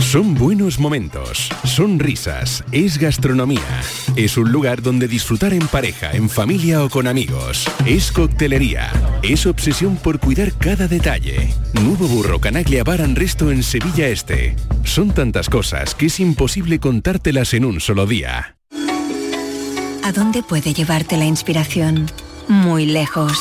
Son buenos momentos, son risas, es gastronomía. Es un lugar donde disfrutar en pareja, en familia o con amigos. Es coctelería, es obsesión por cuidar cada detalle. Nuevo Burro Canaglia Bar and Resto en Sevilla Este. Son tantas cosas que es imposible contártelas en un solo día. ¿A dónde puede llevarte la inspiración? Muy lejos.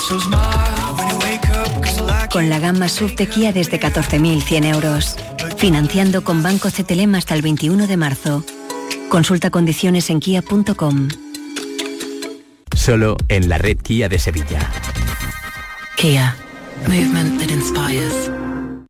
Con la gama Kia desde 14.100 euros. Financiando con Banco CTLM hasta el 21 de marzo. Consulta condiciones en kia.com. Solo en la red Kia de Sevilla. Kia. Movement that inspires.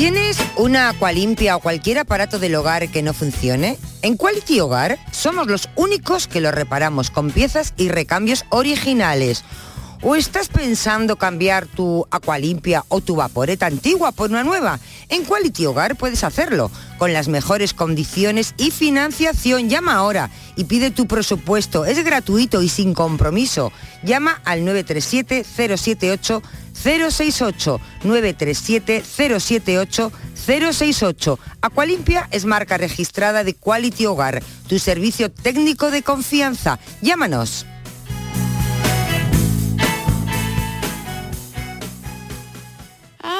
¿Tienes una agua limpia o cualquier aparato del hogar que no funcione? En Quality Hogar somos los únicos que lo reparamos con piezas y recambios originales. ¿O estás pensando cambiar tu agua limpia o tu vaporeta antigua por una nueva? En Quality Hogar puedes hacerlo con las mejores condiciones y financiación. Llama ahora y pide tu presupuesto. Es gratuito y sin compromiso. Llama al 937 078 068 937 078 068. Aqualimpia es marca registrada de Quality Hogar, tu servicio técnico de confianza. Llámanos.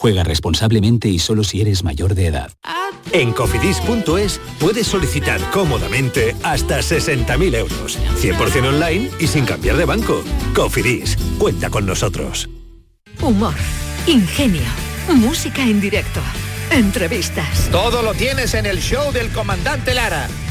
Juega responsablemente y solo si eres mayor de edad. En cofidis.es puedes solicitar cómodamente hasta 60.000 euros, 100% online y sin cambiar de banco. Cofidis, cuenta con nosotros. Humor, ingenio, música en directo, entrevistas. Todo lo tienes en el show del comandante Lara.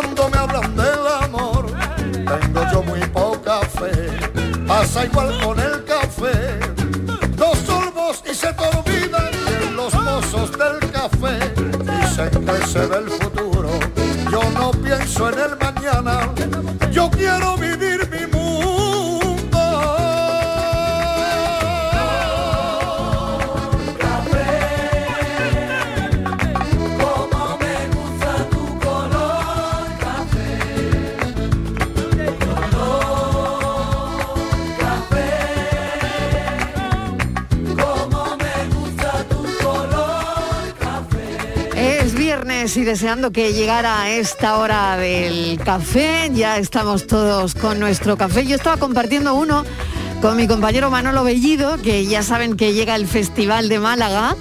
Cuando me hablan del amor, tengo yo muy poca fe. Pasa igual con el café. Dos sorbos y se te de los mozos del café. Dicen que se ve el futuro. Yo no pienso en el mañana. Yo quiero vivir viernes y deseando que llegara esta hora del café, ya estamos todos con nuestro café. Yo estaba compartiendo uno con mi compañero Manolo Bellido, que ya saben que llega el Festival de Málaga.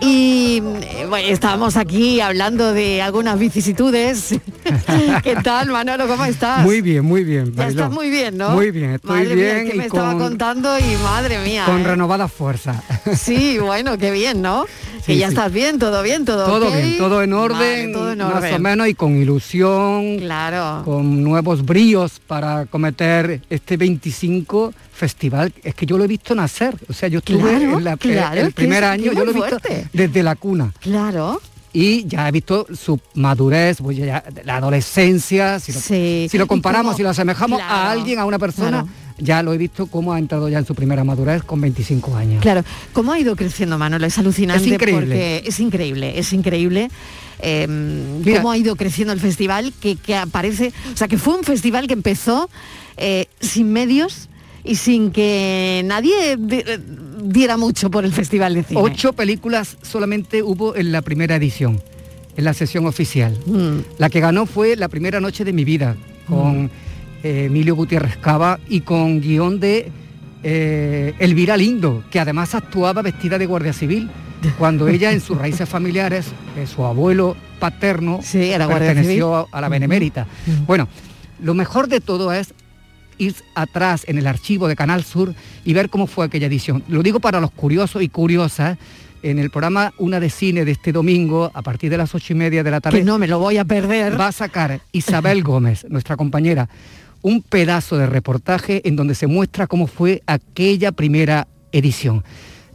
Y eh, bueno, estábamos aquí hablando de algunas vicisitudes. ¿Qué tal, Manolo? ¿Cómo estás? Muy bien, muy bien. Ya estás muy bien, ¿no? Muy bien, estoy Madre mía, bien es que me estaba con- contando y madre mía. Con ¿eh? renovada fuerza. Sí, bueno, qué bien, ¿no? Que ya estás bien, todo bien, todo Todo bien, todo en orden, Vale, todo en más orden. o menos, y con ilusión, Claro. con nuevos bríos para cometer este 25 festival. Es que yo lo he visto nacer, o sea, yo estuve Claro, en la- claro, el primer año, yo lo he visto fuerte. desde la cuna. Claro. Y ya he visto su madurez, pues ya- la adolescencia, si lo, Sí. si lo comparamos, si lo asemejamos Claro, a alguien, a una persona, claro. Ya lo he visto cómo ha entrado ya en su primera madurez con 25 años. Claro, ¿cómo ha ido creciendo Manolo? Es alucinante Es increíble. porque es increíble, es increíble. eh, Mira. cómo ha ido creciendo el festival, que, que aparece, o sea, que fue un festival que empezó eh, sin medios y sin que nadie di- eh, diera mucho por el festival de cine. Ocho películas solamente hubo en la primera edición, en la sesión oficial. Mm. La que ganó fue La primera noche de mi vida, con eh, Emilio Gutiérrez Cava y con guion de eh, Elvira Lindo, que además actuaba vestida de guardia civil, cuando ella en sus raíces familiares, eh, su abuelo paterno perteneció a la Benemérita. Bueno, lo mejor de todo es ir atrás en el archivo de Canal Sur y ver cómo fue aquella edición. Lo digo para los curiosos y curiosas. En el programa Una de Cine de este domingo, a partir de las ocho y media de la tarde, Que no me lo voy a perder. va a sacar Isabel Gómez, nuestra compañera, un pedazo de reportaje en donde se muestra cómo fue aquella primera edición.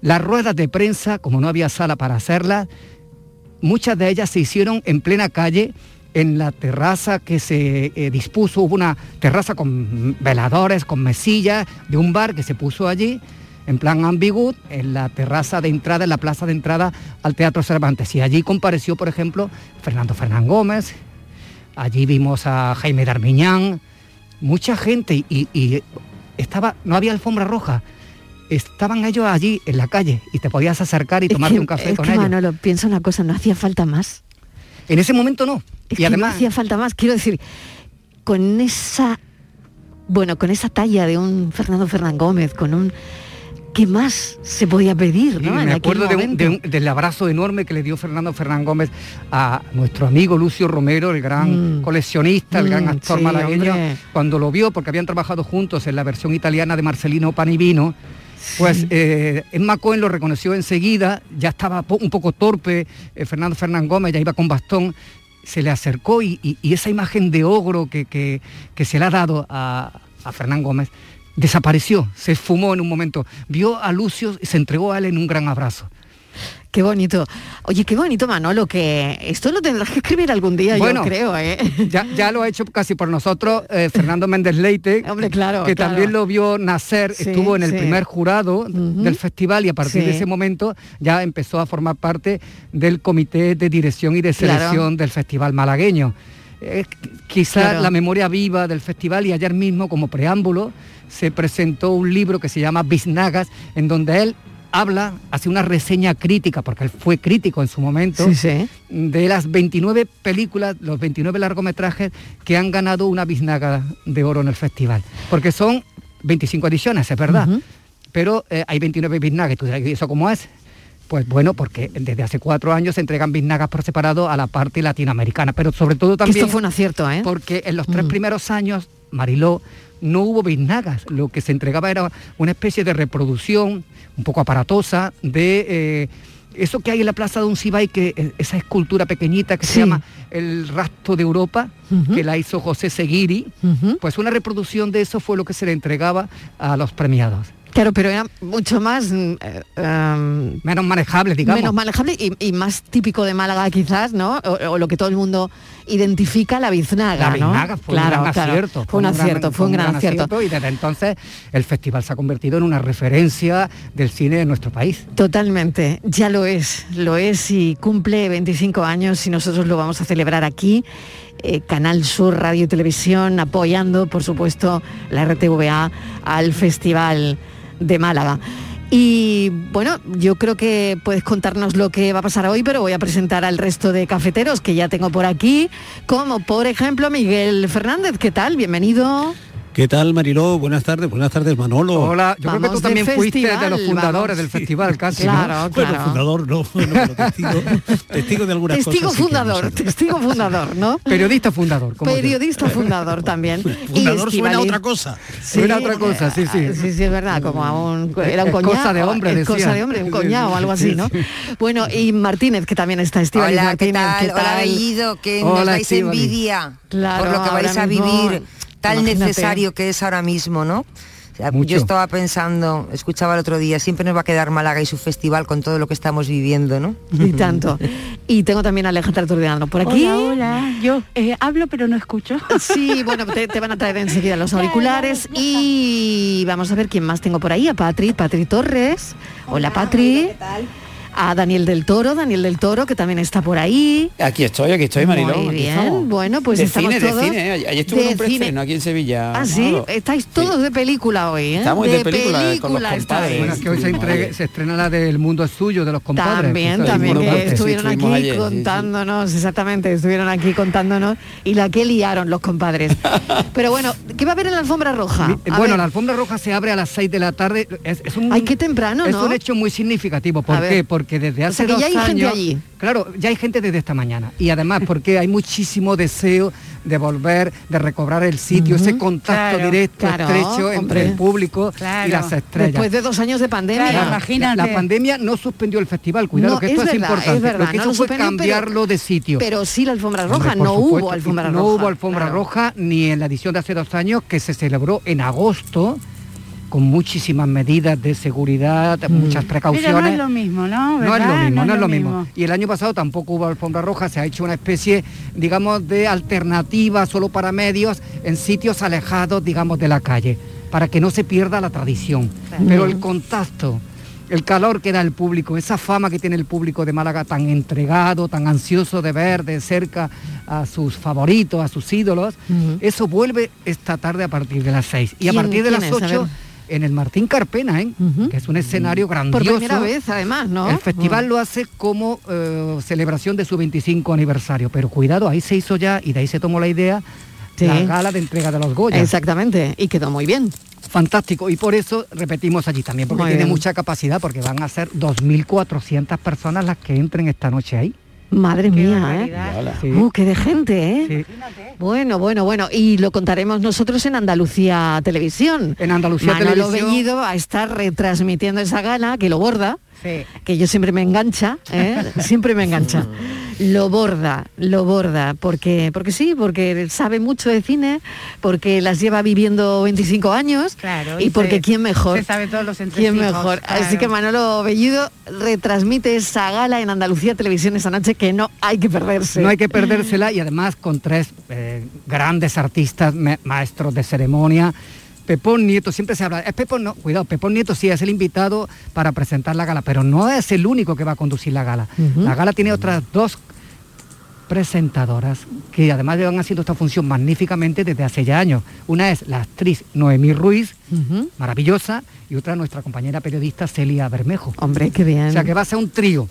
Las ruedas de prensa, como no había sala para hacerlas, muchas de ellas se hicieron en plena calle, en la terraza que se eh, dispuso, hubo una terraza con veladores, con mesillas, de un bar que se puso allí, en plan ambiguo, en la terraza de entrada, en la plaza de entrada al Teatro Cervantes. Y allí compareció, por ejemplo, Fernando Fernán Gómez, allí vimos a Jaime Darmiñán, mucha gente, y, y estaba, no había alfombra roja, estaban ellos allí en la calle y te podías acercar y Es tomarte que- un café es con que, ellos. Manolo, piensa una cosa, no hacía falta más. En ese momento no. Es y además, no hacía falta más. Quiero decir, con esa, bueno, con esa talla de un Fernando Fernán Gómez, con un, ¿qué más se podía pedir, Sí, no? Me acuerdo de un- momento. de un- del abrazo enorme que le dio Fernando Fernán Gómez a nuestro amigo Lucio Romero, el gran coleccionista, el gran Mm, actor sí, malagueño, hombre. cuando lo vio, porque habían trabajado juntos en la versión italiana de Marcelino Panivino, pues eh, Emma Cohen lo reconoció enseguida, ya estaba po- un poco torpe, eh, Fernando Fernán Gómez ya iba con bastón, se le acercó y, y- y esa imagen de ogro que, que- que se le ha dado a, a Fernán Gómez desapareció, se esfumó en un momento. Vio a Lucio y se entregó a él en un gran abrazo. Qué bonito. Oye, qué bonito, Manolo, que esto lo tendrás que escribir algún día, Bueno, yo creo, ¿eh? Ya, ya lo ha hecho casi por nosotros eh, Fernando Méndez Leite, Hombre, claro, que claro. también lo vio nacer, Sí, estuvo en el sí. primer jurado del festival y a partir de ese momento ya empezó a formar parte del comité de dirección y de Claro. selección del festival malagueño. Eh, quizás Claro. la memoria viva del festival y ayer mismo como preámbulo se presentó un libro que se llama Biznagas, en donde él habla, hace una reseña crítica, porque él fue crítico en su momento, Sí, sí. de las 29 películas, los 29 largometrajes que han ganado una biznaga de oro en el festival. Porque son 25 ediciones, es verdad, pero eh, hay 29 biznagas, y tú dirás, ¿y eso cómo es? Pues bueno, porque desde hace cuatro años se entregan biznagas por separado a la parte latinoamericana, pero sobre todo también... esto fue un acierto, ¿eh? Porque en los tres primeros años, Mariló, no hubo biznagas, lo que se entregaba era una especie de reproducción un poco aparatosa de... eh, eso que hay en la plaza de un Cibay, que eh, esa escultura pequeñita que se llama El Rastro de Europa, que la hizo José Seguiri, pues una reproducción de eso fue lo que se le entregaba a los premiados. Claro, pero era mucho más... mm, eh, em, menos manejable, digamos. Menos manejable y, y más típico de Málaga quizás, ¿no? O, o lo que todo el mundo identifica, la biznaga, La ¿no? biznaga fue un gran acierto. Fue un acierto, fue un gran acierto. Y desde entonces el festival se ha convertido en una referencia del cine de nuestro país. Totalmente, ya lo es, lo es y cumple 25 años y nosotros lo vamos a celebrar aquí. Eh, Canal Sur Radio y Televisión apoyando, por supuesto, la RTVA al Festival de Málaga. Y bueno, yo creo que puedes contarnos lo que va a pasar hoy, pero voy a presentar al resto de cafeteros que ya tengo por aquí, como por ejemplo Miguel Fernández. ¿Qué tal? Bienvenido. ¿Qué tal, Mariló? Buenas tardes, buenas tardes, Manolo. Hola, yo creo que tú también fuiste de los fundadores del festival, casi, ¿no? Claro, Bueno, claro. fundador no, bueno, pero testigo, testigo de algunas Testigo cosas. sí fundador, testigo fundador, ¿no? Periodista fundador. como. Periodista fundador también. Y Fundador suena a otra cosa. Suena a otra cosa, sí, sí. Sí, sí, es verdad, como a un, era un Es coñado. cosa de hombre, es decía. cosa de hombre, un Sí, coñado o algo así, sí, ¿no? sí. Bueno, y Martínez, que también está, Estíbaliz Hola, ¿qué Martínez, tal? Hola, Bellido, que nos Hola, dais Estíbaliz. envidia Claro, por lo que vais a mismo, vivir tan imagínate. necesario que es ahora mismo, ¿no? Mucho. yo estaba pensando, escuchaba el otro día, siempre nos va a quedar Málaga y su festival con todo lo que estamos viviendo, ¿no? Y tanto. Y tengo también a Alejandra Turdeano por aquí. Hola, hola. Yo eh, hablo pero no escucho. Sí, bueno, te, te van a traer enseguida los auriculares y vamos a ver quién más tengo por ahí. A Patri, Patri Torres. Hola, Patri. A Daniel del Toro, Daniel del Toro, que también está por ahí. Aquí estoy, aquí estoy, Mariló. Muy bien, estamos. bueno, pues de estamos cine, todos de cine. ¿eh? Ayer estuve en de un preestreno aquí en Sevilla. Ah, sí, estáis todos de película hoy, ¿eh? Estamos de película, con los estáis. compadres. Bueno, es que hoy se, entregue- se estrena la del mundo es suyo, de los compadres. También, también, que estuvieron Sí, aquí ayer, sí. contándonos, exactamente, estuvieron aquí contándonos y la que liaron los compadres. Pero bueno, ¿qué va a haber en la alfombra roja? A bueno, ver. la alfombra roja se abre a las 6 de la tarde. Es, es un, Ay, qué temprano, Es ¿no? un hecho muy significativo. ¿Por qué? Porque desde O hace sea, que dos ya hay gente años... allí. Claro, ya hay gente desde esta mañana. Y además porque hay muchísimo deseo de volver, de recobrar el sitio, ese contacto Claro, directo, claro, estrecho hombre. entre el público y las estrellas. Después de dos años de pandemia. La- la, la pandemia no suspendió el festival, cuidado No, que esto es importante. es verdad, lo que no hizo lo fue pero- cambiarlo de sitio. Pero sí la alfombra roja, Hombre, no supuesto, hubo alfombra no roja. hubo alfombra claro. roja ni en la edición de hace dos años que se celebró en agosto con muchísimas medidas de seguridad, muchas precauciones. No es lo mismo, ¿no? No es lo mismo, no, es lo mismo. Y el año pasado tampoco hubo alfombra roja, se ha hecho una especie, digamos, de alternativa solo para medios en sitios alejados, digamos, de la calle, para que no se pierda la tradición. Pero el contacto, el calor que da el público, esa fama que tiene el público de Málaga tan entregado, tan ansioso de ver de cerca a sus favoritos, a sus ídolos, eso vuelve esta tarde a partir de las seis. Y a partir de las 8 en el Martín Carpena, ¿eh? que es un escenario Por grandioso. primera vez, además, ¿no? El festival lo hace como eh, celebración de su 25 aniversario, pero cuidado, ahí se hizo ya y de ahí se tomó la idea Sí. la gala de entrega de los Goya. Exactamente, y quedó muy bien. Fantástico, y por eso repetimos allí también, porque Muy tiene bien. mucha capacidad, porque van a ser 2.400 personas las que entren esta noche ahí. Madre mía, ¿eh? Sí. Uh, qué de gente, ¿eh? Bueno, bueno, bueno. Y lo contaremos nosotros en Andalucía Televisión. En Andalucía Manolo Televisión. Bellido va a estar retransmitiendo esa gala, que lo borda. Que yo siempre me engancha, ¿eh? siempre me engancha. Lo borda, lo borda, porque, porque sí, porque sabe mucho de cine, porque las lleva viviendo 25 años Claro, y, y porque se- quién mejor. se sabe todos los ¿Quién mejor? Así que Manolo Bellido retransmite esa gala en Andalucía Televisión esta noche que no hay que perderse. No hay que perdérsela y además con tres eh, grandes artistas, maestros de ceremonia. Pepón Nieto, siempre se habla, es Pepón, no, cuidado, Pepón Nieto sí es el invitado para presentar la gala, pero no es el único que va a conducir la gala. La gala tiene otras dos presentadoras que además llevan haciendo esta función magníficamente desde hace ya años. Una es la actriz Noemí Ruiz, maravillosa, y otra nuestra compañera periodista Celia Bermejo. Hombre, qué bien. O sea que va a ser un trío.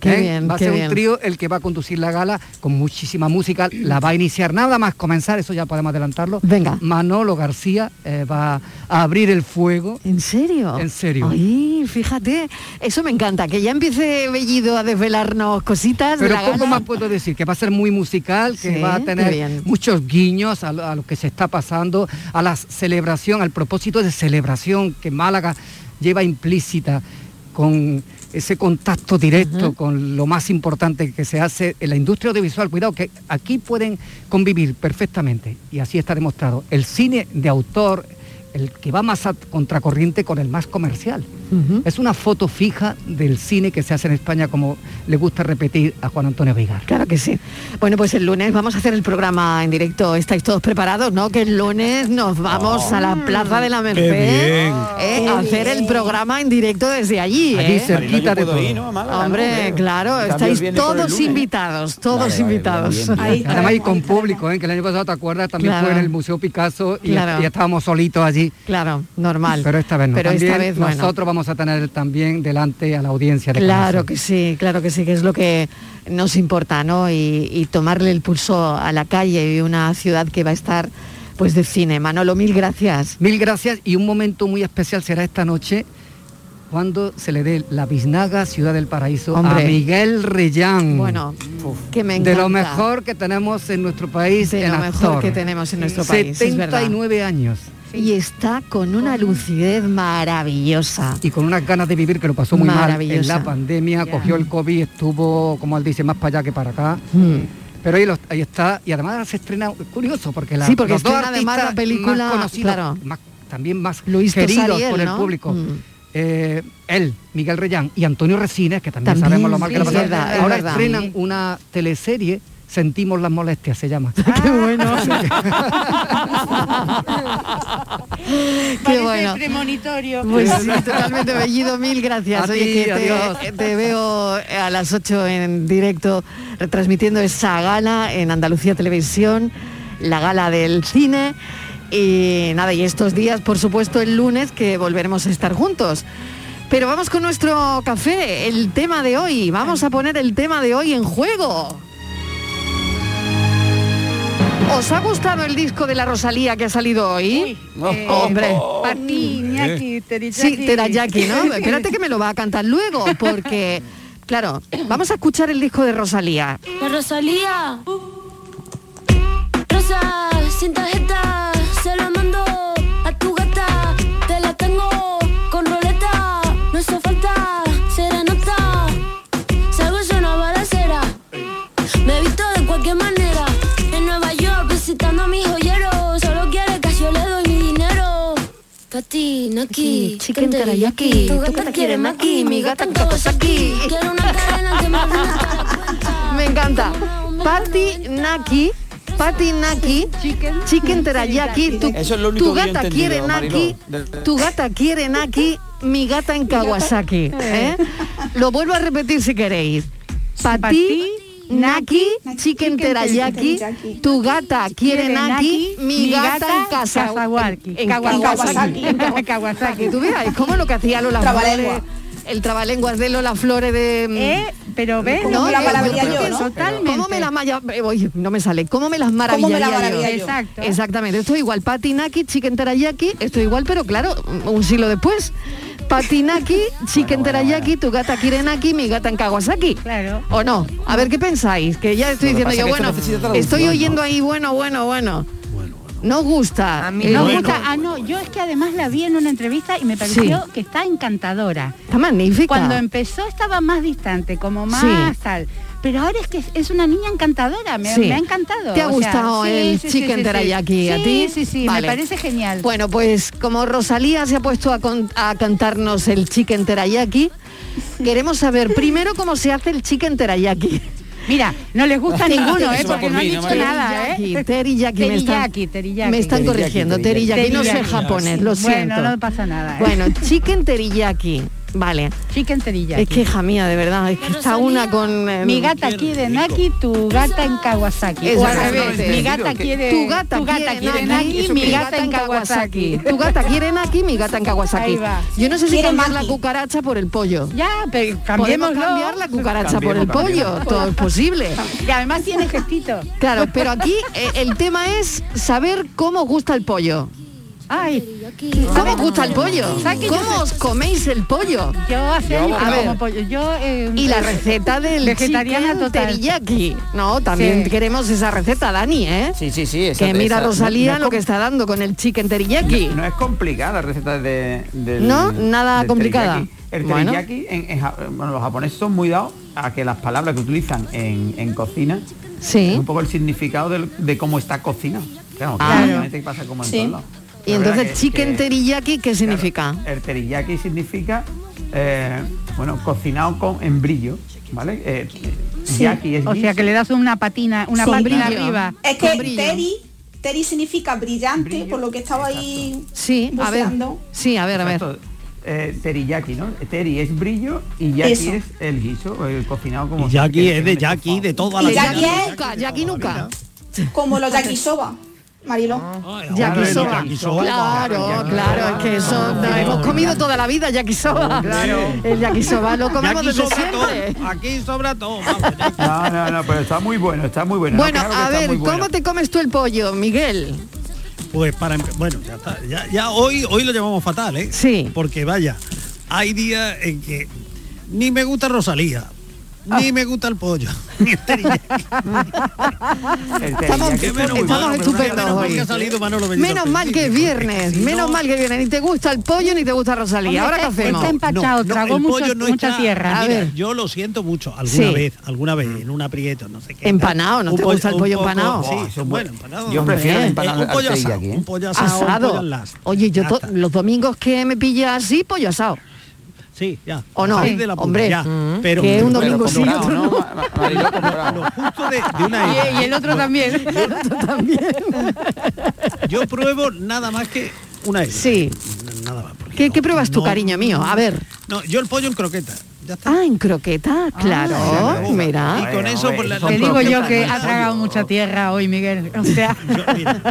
Qué ¿eh? bien, va a qué ser bien. un trío el que va a conducir la gala con muchísima música. La va a iniciar nada más comenzar, eso ya podemos adelantarlo. Venga. Manolo García eh, va a abrir el fuego. ¿En serio? En serio. Ay, fíjate, eso me encanta, que ya empiece Bellido a desvelarnos cositas. de Pero la poco gala. más puedo decir, que va a ser muy musical, que Sí, va a tener muchos guiños a lo que se está pasando, a la celebración, al propósito de celebración que Málaga lleva implícita con ese contacto directo con lo más importante que se hace en la industria audiovisual. Cuidado, que aquí pueden convivir perfectamente, y así está demostrado, el cine de autor, el que va más a contracorriente con el más comercial. Es una foto fija del cine que se hace en España, como le gusta repetir a Juan Antonio Vigar. Claro que sí. Bueno, pues el lunes vamos a hacer el programa en directo. ¿Estáis todos preparados, no? Que el lunes nos vamos a la Plaza de la Merced bien. ¿eh? a hacer el programa en directo desde allí. Allí ¿eh? cerquita de todo. Hombre, claro, estáis todos invitados, todos invitados. Además y con público, ¿eh? que el año pasado, ¿te acuerdas? También Claro. fue en el Museo Picasso y, Claro. y estábamos solitos allí. Claro, normal. Pero esta vez no. Pero esta vez, bueno. nosotros vamos a tener también delante a la audiencia de Claro Canal que sí, claro que sí, que es lo que nos importa, ¿no? Y, y tomarle el pulso a la calle y una ciudad que va a estar pues de cine. Manolo, mil gracias. Mil gracias y un momento muy especial será esta noche cuando se le dé la biznaga Ciudad del Paraíso Hombre. a Miguel Reyán. Bueno, que me de lo mejor que tenemos en nuestro país De en lo mejor que tenemos en nuestro país, es verdad. 79 años. Y está con una lucidez maravillosa. Y con unas ganas de vivir que lo pasó muy mal en la pandemia, cogió el COVID, estuvo, como él dice, más para allá que para acá. Mm. Pero ahí, ahí está, y además se estrena, curioso, porque la, Sí, porque los dos estrena además la película, más conocidos, claro. más- también más Luis queridos por el ¿no? público. Mm. eh, él, Miguel Reyán y Antonio Resines, que también, También, sabemos lo mal que sí, verdad, es Ahora verdad. estrenan una teleserie, Sentimos las molestias, se llama. Qué bueno. Qué Parece bueno. premonitorio. Pues sí, totalmente bellido, mil gracias. A Oye, que te veo a las 8 en directo retransmitiendo esa gala en Andalucía Televisión, la gala del cine. Y nada, y estos días, por supuesto, el lunes que volveremos a estar juntos. Pero vamos con nuestro café, el tema de hoy. Vamos a poner el tema de hoy en juego. ¿Os ha gustado el disco de la Rosalía que ha salido hoy? Eh, Hombre. Para ti, Iñaki, Sí. Terayaki, ¿no? Espérate que me lo va a cantar luego, porque, claro, vamos a escuchar el disco de Rosalía. La Rosalía. Rosa, sin tarjeta, Pati, Naki, chicken teriyaki, tu gata quiere maki, mi gata en Kawasaki. Quiero una cadena que me Me encanta. Patti Naki. Patti Naki, chicken, teriyaki, tu, Eso es lo único tu que yo gata entendido, quiere. Naki, tu gata quiere Naki, mi gata en Kawasaki. ¿eh? Lo vuelvo a repetir si queréis. Patti Naki, chicken teriyaki, tu gata quiere Naki, mi gata en casa. Kawasaki. En Kawasaki. Tú veas, es como lo que hacía Lola. Flores, el trabalenguas de Lola Flores de... Eh, pero ves, ¿Cómo como la palabrería yo ¿no? Totalmente. ¿Cómo me las eh, oye, no me sale. ¿Cómo me las maravillaría. Exacto. Exactamente. Esto es igual. Patinaki, chicken teriyaki, esto igual, pero claro, un siglo después. Patinaki, chicken teriyaki, tu gata Kirenaki, mi gata en Kawasaki. Claro. ¿O no? A ver qué pensáis, que ya estoy diciendo yo, bueno, estoy ¿no? oyendo ahí, bueno, bueno, bueno. ¿No gusta? A mí Eh, no bueno. gusta. Ah, no, yo es que además la vi en una entrevista y me pareció que está encantadora. Está magnífica. Cuando empezó estaba más distante, como más Sí. tal. Pero ahora es que es- una niña encantadora, me, Sí. me ha encantado. ¿Te ha o sea, gustado el sí, sí, chicken sí, sí. teriyaki a ti? Sí, sí, Vale. me parece genial. Bueno, pues como Rosalía se ha puesto a, con- a cantarnos el chicken teriyaki, queremos saber primero cómo se hace el chicken teriyaki. Mira, no les gusta ninguno, ¿eh? Porque por no han mí, dicho nada, Teriyaki, ¿eh? teriyaki, me están, Teriyaki, teriyaki. me están Teriyaki, corrigiendo, teriyaki. teriyaki, no sé japonés, lo siento. Bueno, no pasa nada. ¿eh? Bueno, chicken teriyaki. Vale. Chicken teriyaki. Es que hija mía, de verdad, es que está una con... eh, Mi gata quiere Naki, tu gata en Kawasaki. Eso O al revés, mi gata quiere tu gata, quiere Naki, mi gata en Kawasaki. Tu gata quiere Naki, mi gata en Kawasaki. Yo no sé si cambiar la cucaracha por el pollo. Ya, pero Podemos cambiémoslo. cambiar la cucaracha por el Cambiemos, pollo, cambiemos. todo es posible. Y además tiene gestito. Claro, pero aquí eh, el tema es saber cómo os gusta el pollo. Ay, ¿Cómo os gusta el pollo? ¿Sabes que yo ¿Cómo os coméis el pollo? Yo hace años que como pollo. Yo, eh, Y la eh, receta del vegetariana total. teriyaki. No, también Sí. queremos esa receta, Dani, ¿eh? Sí, sí, sí. esa- Que mira esa- Rosalía no- no lo que está dando con el chicken teriyaki. No es complicada la receta de, del- No, nada del complicada. teriyaki. El Bueno. teriyaki, en- en ja- bueno, los japoneses son muy dados a que las palabras que utilizan en, en cocina Sí. es un poco el significado de cómo está cocinado. Claro, Ah. obviamente pasa como en Sí. todos lados. Y entonces chicken que teriyaki, ¿qué significa? El teriyaki significa, eh, bueno, cocinado con en brillo, ¿vale? Eh, Sí. yaki es O sea que le das una patina, una Sí. patina Brillo. arriba. Es que teri, teri significa brillante, por lo que estaba ahí Sí, a ver. Sí, a ver, a ver. Exacto. Eh, teriyaki, ¿no? Teri es brillo y yaki Eso. es el guiso, el cocinado como... Y Jackie que- es de Jackie, de toda la Y vida. Jackie es Nunca, Jackie nunca. como los yakisoba, Mariló. Yakisoba. yakisoba. Claro, claro, es que eso lo hemos comido toda la vida yakisoba. El yakisoba lo comemos Aquí desde sobra siempre. todo, aquí sobra todo. No, no, no, pero está muy bueno, está muy bueno. No, Bueno, claro a ver, bueno. ¿cómo te comes tú el pollo, Miguel? Pues para empe- bueno, ya está. Ya, ya hoy hoy lo llamamos fatal, ¿eh? Sí. Porque vaya, hay días en que ni me gusta Rosalía, ni me gusta el pollo. ni el teriyaki. Estamos, Qué menos estamos mal, estupendos hoy. que Menos mal es viernes, menos no- mal que viene. Ni te gusta el pollo ni te gusta Rosalía. Ahora qué hacemos. está empachado, tragó mucha tierra. A Mira, ver. yo lo siento mucho, alguna vez, alguna vez, en un aprieto, no sé qué. Empanado, ¿no te gusta el pollo empanado? Sí, son buenos empanados. Yo prefiero empanado un pollo asado, ¿eh? un pollo asado, un Asado. pollo las. Oye, yo los domingos que me pilla así, pollo asado. Sí, ya. ¿O no? De la Hombre, ya. mm, pero que un domingo sí, dorado, otro ¿no? Lo justo de, de una Y, y el otro también. Yo pruebo nada más que una L. Sí. Nada más. ¿Qué, no- qué pruebas tú, no- cariño mío? A ver. No, yo el pollo en croqueta. Ya está. Ah, en croqueta, claro. ya, mira. Y con eso, pues la, Te digo yo que ha pollo. tragado mucha tierra hoy, Miguel. O sea, Yo, mira,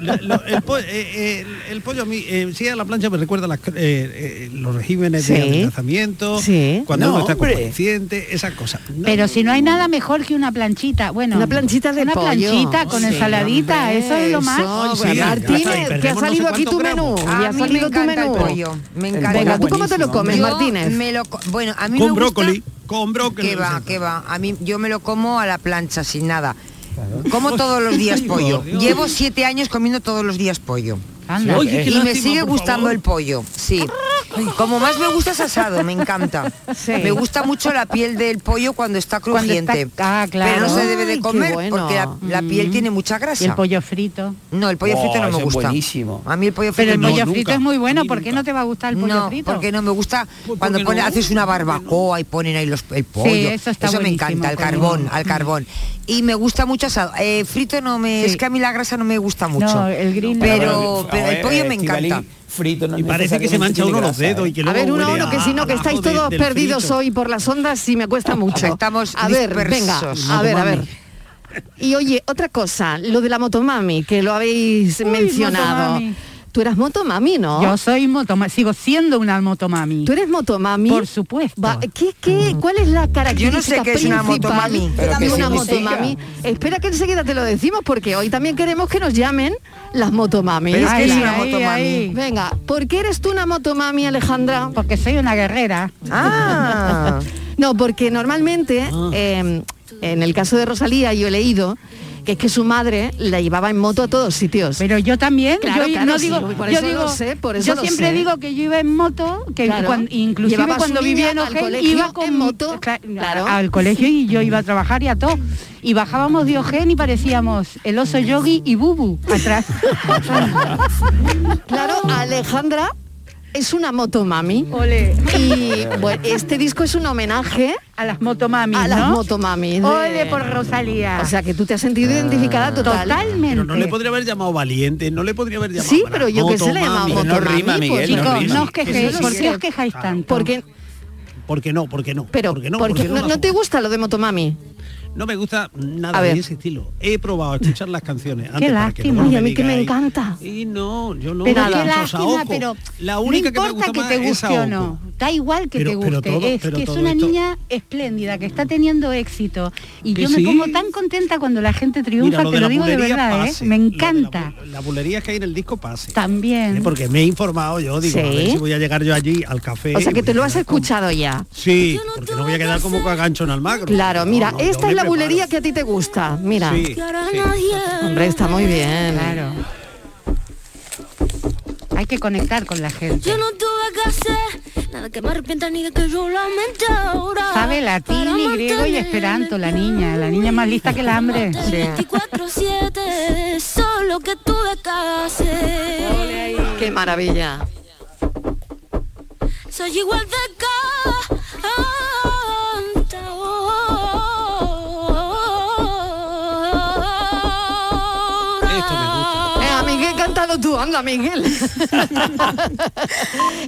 lo- lo- el, po- eh, eh, el- el pollo a mí, eh, sí a la plancha me recuerda las, eh, eh, los regímenes Sí. de adelgazamiento, Sí. cuando No, uno está consciente, esas cosas. No, pero si no hay nada mejor que una planchita. Bueno, Una planchita de una pollo. planchita con Sí, ensaladita, hombre, eso es lo más. eso, bueno, Martínez, que ha perdemos no sé salido aquí tu menú. gramos. Ya A ha mí me salido tu encanta el menú. pollo, me El encanta. Venga, ¿tú cómo te lo comes, Martínez? me lo bueno, a mí con me brócoli, gusta con brócoli. que va, que va. A mí yo me lo como a la plancha sin nada. Como todos los días pollo. Dios. Llevo siete años comiendo todos los días pollo. Anda. Oye, qué y me lástima, sigue gustando favor. el pollo, sí. Como más me gusta es asado, me encanta. Sí. Me gusta mucho la piel del pollo cuando está Cuando crujiente. está- ah, claro. Pero no se debe de comer bueno. porque la, la piel Mm. tiene mucha grasa. Y el pollo frito. No, el pollo Oh, frito no me gusta. buenísimo. A mí el pollo Pero frito el no. pollo nunca. frito es muy bueno. ¿Por qué no te va a gustar el pollo No, frito? porque no me gusta Pues cuando pone- no. haces una barbacoa y ponen ahí los, el pollo. eso está me encanta, al carbón, limón. al carbón. Y me gusta mucho asado. Eh, frito no me, Sí. es que a mí la grasa no me gusta mucho. No, el no. pero, pero el eh, pollo me Estivali, encanta. Frito no Y parece que se mancha uno los dedos ¿eh? y que A luego ver, uno a uno, que si no, que estáis de- todos perdidos frito. hoy por las ondas y me cuesta mucho. Estamos a ver, venga, a ver, a ver. Y oye, otra cosa, lo de la motomami, que lo habéis mencionado. motomami. Tú eras motomami, ¿no? Yo soy motomami, sigo siendo una motomami. Tú eres motomami. Por supuesto. Va, ¿qué, qué, ¿Cuál es la característica Yo no sé qué es una principal motomami. ¿Pero qué una motomami? Espera que enseguida te lo decimos porque hoy también queremos que nos llamen las motomamis. Pero es que Ahí, es una ahí, motomami. Venga, ¿por qué eres tú una motomami, Alejandra? Porque soy una guerrera. Ah, No, porque normalmente, Ah. eh, en el caso de Rosalía, yo he leído es que su madre la llevaba en moto a todos sitios. Pero yo también, Claro, yo claro, no sí, digo, por yo eso digo, lo sé, por eso yo lo siempre sé. digo que yo iba en moto, que Claro. cuan- inclusive Llevaba cuando vivía en Ojén iba con en moto, al colegio y yo iba a trabajar y a todo. Y bajábamos de Ojén y parecíamos el oso yogi y Bubu atrás. Claro, Alejandra es una motomami. Ole. Y bueno, este disco es un homenaje a las motomamis, a las ¿no? motomamis. de- Ole por Rosalía. O sea que tú te has sentido identificada total. Totalmente. Pero no le podría haber llamado valiente, no le podría haber llamado Sí, pero yo que sé le he llamado motomami. no rima, motomami, Miguel, pues, no rima. no os quejéis, ¿por qué os quejáis tanto? Porque porque no, porque no. Pero, porque no, porque porque no, no pongo. te gusta lo de Motomami? No me gusta nada de ese estilo. He probado a escuchar las canciones. antes Qué lástima. luego Ay, a mí que me encanta. Y no, yo no. Pero qué lástima, pero la única no que me importa gusta que te guste o no, da igual que Pero- te guste, todo- es que es una esto- niña espléndida, que está teniendo éxito. Y Que yo me pongo tan contenta cuando la gente triunfa, Mira, lo te lo digo de verdad, ¿eh? me de la encanta. La bulería que hay en el disco pase. También. ¿eh? Porque me he informado yo, digo, a ver si voy a llegar yo allí al café. O sea que te lo has como- escuchado ya. Sí, porque no voy a quedar como cagancho en Almagro. Claro, No, mira, no, esta es la. Bulería que a ti te gusta. Mira. Sí, Hombre, está muy bien. Claro. Hay que conectar con la gente. Yo no tuve que hacer nada que me arrepienta ni de que yo lamente ahora. Sabe latín y griego y esperanto, la niña, la niña más lista que el hambre. 24-7, solo que tuve que hacer. Qué maravilla. Soy igual de canta. Tú, anda, Miguel.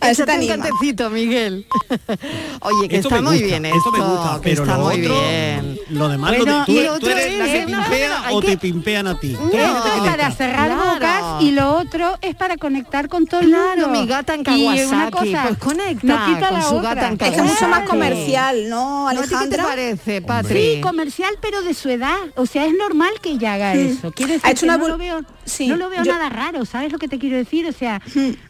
Échate un anima. cantecito, Miguel. Oye, que Esto está me muy gusta, bien esto me esto, gusta, que pero está lo muy otro, bien. Lo demás, Bueno, lo de, y tú, lo tú eres la es- que no, pimpea hay o que- te pimpean a ti. ¿Qué Esto es para cerrar Claro. bocas y lo otro es para conectar con todo el mundo. mi gata en Y una Kawasaki, cosa, pues conecta no quita con la su otra. gata en Es que es mucho más Kawasaki. comercial, ¿no, ¿No a ti qué te Alejandra? parece, Patri? Sí, comercial, pero de su edad. O sea, es normal que ella haga eso. Quiere decir Ha hecho que una no lo veo, Sí, no lo veo yo- nada raro, ¿sabes lo que te quiero decir? O sea,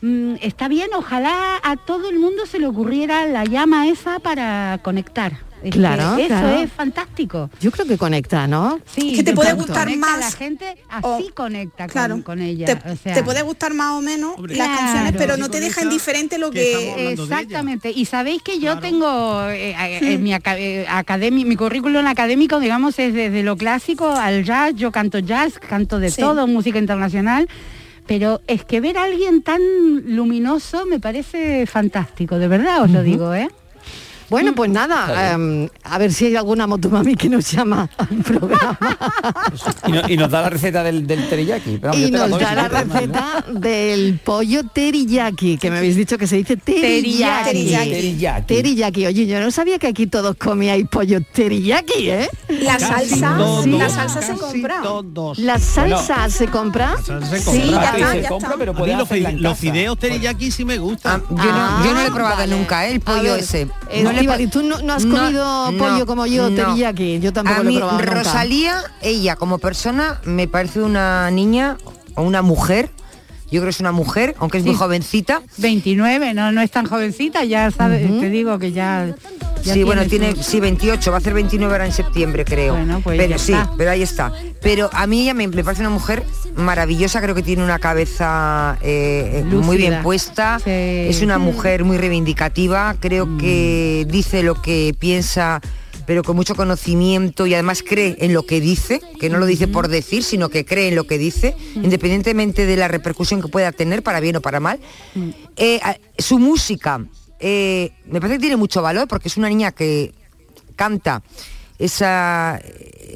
mm, está bien, ojalá a todo el mundo se le ocurriera la llama esa para conectar. Es que Claro, eso claro. es fantástico. Yo creo que conecta, ¿no? Sí, que te de puede tanto. gustar Conecta más La gente así o- conecta con, claro, con ella. Te, o sea, te puede gustar más o menos Hombre, las Claro. canciones, pero no te deja indiferente lo que. Exactamente. Y sabéis que yo Claro. tengo eh, eh, en mi aca- eh, academi- mi currículum académico, digamos, es desde lo clásico al jazz. Yo canto jazz, canto de Sí. todo, música internacional. Pero es que ver a alguien tan luminoso me parece fantástico, de verdad os lo digo, ¿eh? Bueno, pues nada, em, a ver si hay alguna motomami que nos llama al programa Y, no- y nos da la receta del, del teriyaki. Pero y nos da la receta del pollo teriyaki, que me habéis dicho que se dice teriyaki. Teriyaki. Teriyaki. Teriyaki. Oye, yo no sabía que aquí todos comíais pollo teriyaki, ¿eh? La salsa, todos, la salsa se compra. todos. ¿La salsa se compra? La salsa se Sí, compra. ya Sí, está, se ya compra, pero puede los, fideos teriyaki sí me gustan. Yo, no, yo no lo he Ah, probado vale. nunca, ¿eh? el pollo ver, ese. eh, No tú no, no has comido no, pollo como yo, teriyaki. Yo tampoco A lo he mí, probado nunca. Rosalía, ella como persona, me parece una niña o una mujer. Yo creo que es una mujer, aunque es muy jovencita. 29, no, no es tan jovencita, ya sabes, te digo que ya... ya sí, bueno, tiene, su- sí, 28, va a hacer 29 ahora en septiembre, creo. Bueno, pues pero ya sí, está. pero ahí está. Pero a mí ella me, me parece una mujer maravillosa, creo que tiene una cabeza eh, muy Lúcida. bien puesta. Sí. Es una mujer muy reivindicativa, creo Mm. que dice lo que piensa pero con mucho conocimiento y además cree en lo que dice, que no lo dice por decir, sino que cree en lo que dice, independientemente de la repercusión que pueda tener, para bien o para mal. Eh, su música, eh, me parece que tiene mucho valor porque es una niña que canta esa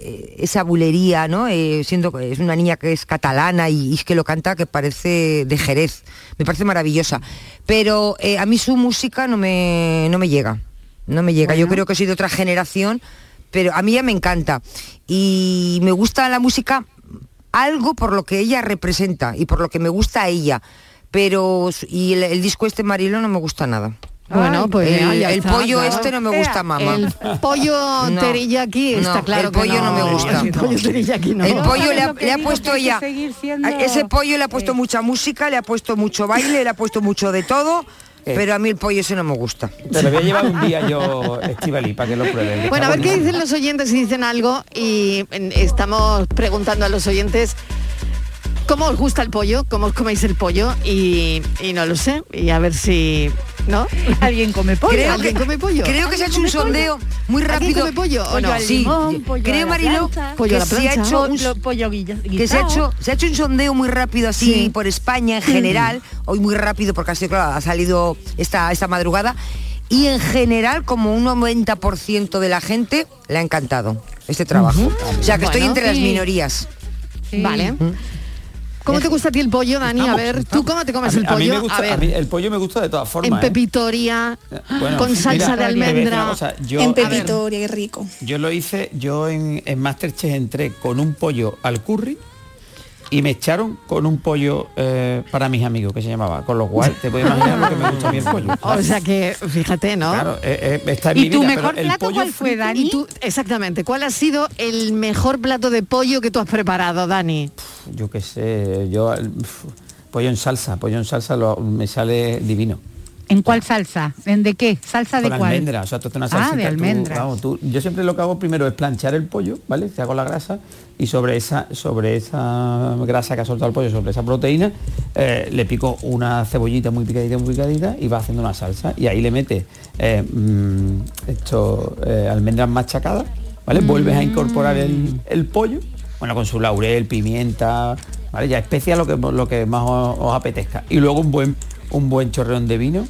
eh, esa bulería, ¿no? Eh, siendo es una niña que es catalana y, y es que lo canta que parece de Jerez. Me parece maravillosa. Pero eh, a mí su música no me, no me llega. No me llega. Yo creo que soy de otra generación, pero a mí ya me encanta. Y me gusta la música algo por lo que ella representa y por lo que me gusta a ella. Pero y el, el disco este Marilo no me gusta nada. Bueno, pues el, ya, ya el está, pollo claro. este no me gusta, mamá. El pollo No. teriyaki está No, claro el pollo que no, me gusta. El pollo teriyaki no. El pollo le ha, le puesto que hay que ella. seguir siendo- a Ese pollo le ha puesto mucha música, le ha puesto mucho baile, le ha puesto mucho de todo. Pero a mí el pollo ese no me gusta. Te lo voy a llevar un día yo, Estivali, para que lo prueben. Bueno, a ver qué dicen los oyentes si dicen algo y estamos preguntando a los oyentes cómo os gusta el pollo, cómo os coméis el pollo y, y no lo sé. Y a ver si... ¿No? ¿Alguien come pollo? Creo ¿Alguien que, come pollo? creo que se ha hecho un pollo? sondeo muy ¿Alguien rápido. come pollo o Pollo no? al Sí, limón, pollo creo Marilo. Pollo que se ha hecho un, Lo- pollo que se ha hecho se ha hecho un sondeo muy rápido así Sí. por España en general, hoy muy rápido porque ha sido claro, ha salido esta esta madrugada y en general como un 90% de la gente le ha encantado este trabajo. O sea que estoy entre las minorías. Vale. ¿Cómo te gusta a ti el pollo, Dani? a Estamos, ver, ¿tú cómo te comes A mí- el a mí pollo? me gusta- a ver, a mí el pollo me gusta de todas formas. en ¿eh? pepitoria, Bueno, con salsa mira, de almendra. cosa, yo- en pepitoria, qué rico. Yo lo hice, yo en, en Masterchef entré con un pollo al curry y me echaron con un pollo eh, para mis amigos que se llamaba. Con lo cual, te puedes imaginar lo que me gusta a mí el pollo. O sea que, fíjate, ¿no? Claro, eh, eh, está en ¿Y mi tu vida, mejor pero el plato pollo cuál fue, Dani? ¿Y tú, exactamente, ¿cuál ha sido el mejor plato de pollo que tú has preparado, Dani? Yo qué sé, yo pollo en salsa, pollo en salsa lo- me sale divino. ¿En cuál salsa? ¿En de qué? ¿Salsa de con cuál? almendra, o sea, tú haces una Ah, salsita, de tú, almendras. vamos, tú- yo siempre lo que hago primero es planchar el pollo, ¿vale? Te hago la grasa y sobre esa, sobre esa grasa que ha soltado el pollo, sobre esa proteína, eh, le pico una cebollita muy picadita, muy picadita y va haciendo una salsa. Y ahí le metes eh, mm, esto, eh, almendras machacadas, ¿vale? Vuelves a incorporar el, el pollo, bueno, con su laurel, pimienta, ¿vale? Ya especia lo que, lo que más os, os apetezca. Y luego un buen, un buen chorreón de vino,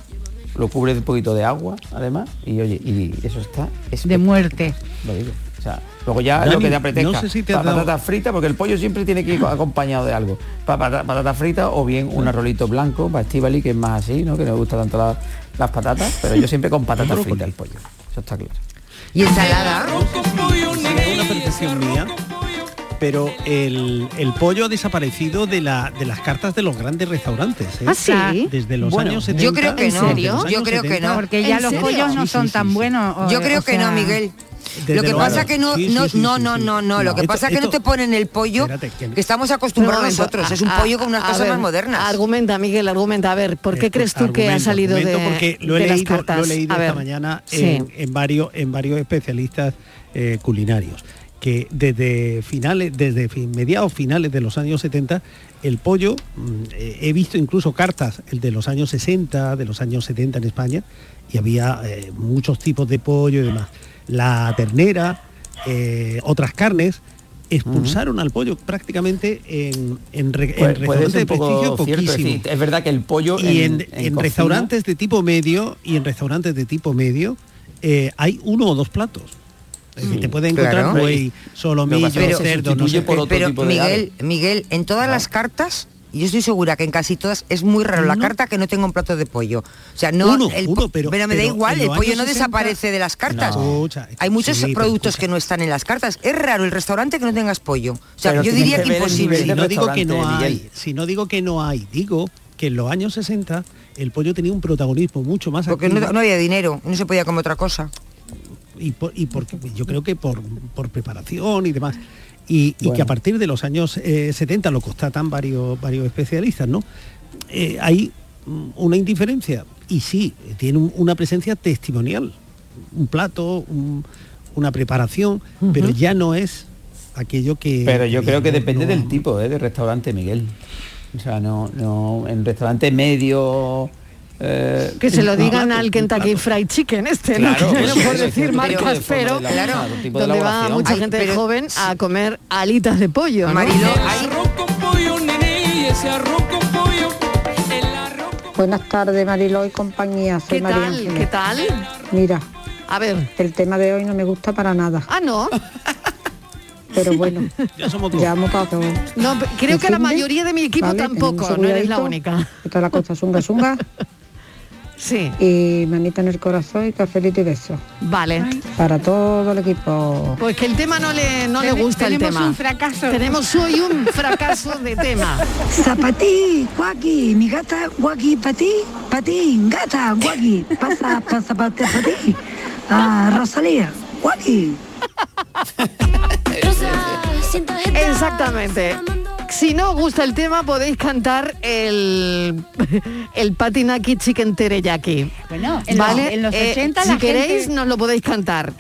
lo cubre de un poquito de agua, además, y oye, y eso está De muerte. lo digo. O sea, luego ya Dani, lo que te apetezca. no sé si te Pa- has dado- patatas fritas, porque el pollo siempre tiene que ir acompañado de algo. Pa- pata- Patatas fritas o bien un arrolito blanco para Estivali, que es más así, ¿no? Que nos gusta tanto la- las patatas, pero yo siempre con patatas fritas el pollo. Eso está claro. ¿Y ensalada? Es una percepción mía, pero el, el pollo ha desaparecido de, la, de las cartas de los grandes restaurantes. ¿eh? ¿Ah, sí? Desde los Bueno, años yo 70. creo que no. Yo creo que 70. no. Porque ya ¿En los serio? pollos no Sí, son sí, tan sí. buenos. o- Yo creo o que no, sea, Miguel. Desde lo que pasa que no, Sí, no, sí, no, sí, no, no, no, lo que Esto- pasa que no te ponen el pollo Espérate, que- que estamos acostumbrados momento, nosotros. Es un a- pollo con unas a cosas ver, más modernas. Argumenta, Miguel, argumenta. A ver, ¿por qué crees tú que ha salido de, porque lo he de las leído, cartas? Lo he leído a ver, esta mañana en varios, en varios especialistas eh, culinarios que desde finales, desde mediados finales de los años 70, el pollo, mm, eh, he visto incluso cartas, el de los años 60, de los años 70 en España, y había eh, muchos tipos de pollo y demás. La ternera, eh, otras carnes, expulsaron al pollo prácticamente en, en, re- en puede restaurantes de prestigio es poquísimo. decir, es verdad que el pollo y en, restaurantes de tipo medio y en restaurantes de tipo medio eh, hay uno o dos platos. Es decir, te puede encontrar Claro. buey, solomillo, Pero- cerdo, no sé qué. pero Miguel, Miguel, en todas las cartas, yo estoy segura que en casi todas es muy raro la carta que no tenga un plato de pollo. O sea, no Uno, el uno, pero- me da pero igual, el pollo no 60 desaparece de las cartas. No. Hay muchos Sí, productos que no están en las cartas. Es raro el restaurante que no tengas pollo. O sea, Pero yo diría que imposible. de no digo que no hay, si no digo que no hay, digo que en los años 60 el pollo tenía un protagonismo mucho más Porque no había dinero, no se podía comer otra cosa. Y, por, y porque yo creo que por, por preparación y demás. Y, que a partir de los años eh, 70 lo constatan varios, varios especialistas, ¿no? Eh, hay una indiferencia y sí, tiene un- una presencia testimonial, un plato, un- una preparación, pero ya no es aquello que... Pero yo creo que no- depende no- del tipo ¿eh? de restaurante, Miguel. O sea, no, no, en restaurante medio... eh, Que se lo digan plato, al Kentucky plato. Fried Chicken este, Claro, ¿no? Pues por decir marcas, pero de de donde va mucha Ay, gente pero- joven a comer alitas de pollo, Buenas tardes, Mariló y compañía. Soy ¿Qué María tal? ¿Qué tal? Mira, a ver, el tema de hoy no me gusta para nada. Ah, no. Pero bueno, Ya somos llamo para todo. No, creo que la mayoría de mi equipo tampoco, no eres la única. Toda la cosa zunga zunga. Sí. Y manita en el corazón y cafelito y beso. Vale. Para todo el equipo. Pues que el tema no le, no le gusta el tenemos tema. un fracaso. Tenemos hoy un fracaso de tema. Zapatí, guaki, mi gata, guaki, patí, patí, gata, guaki, pasa, pasa, pasa, patí. Ah, Rosalía, guaki. Exactamente. Si no os gusta el tema, podéis cantar el, el Patinaki Chicken Teriyaki. Bueno, en los- ¿Vale? en los Eh, 80 si la queréis, nos lo podéis cantar.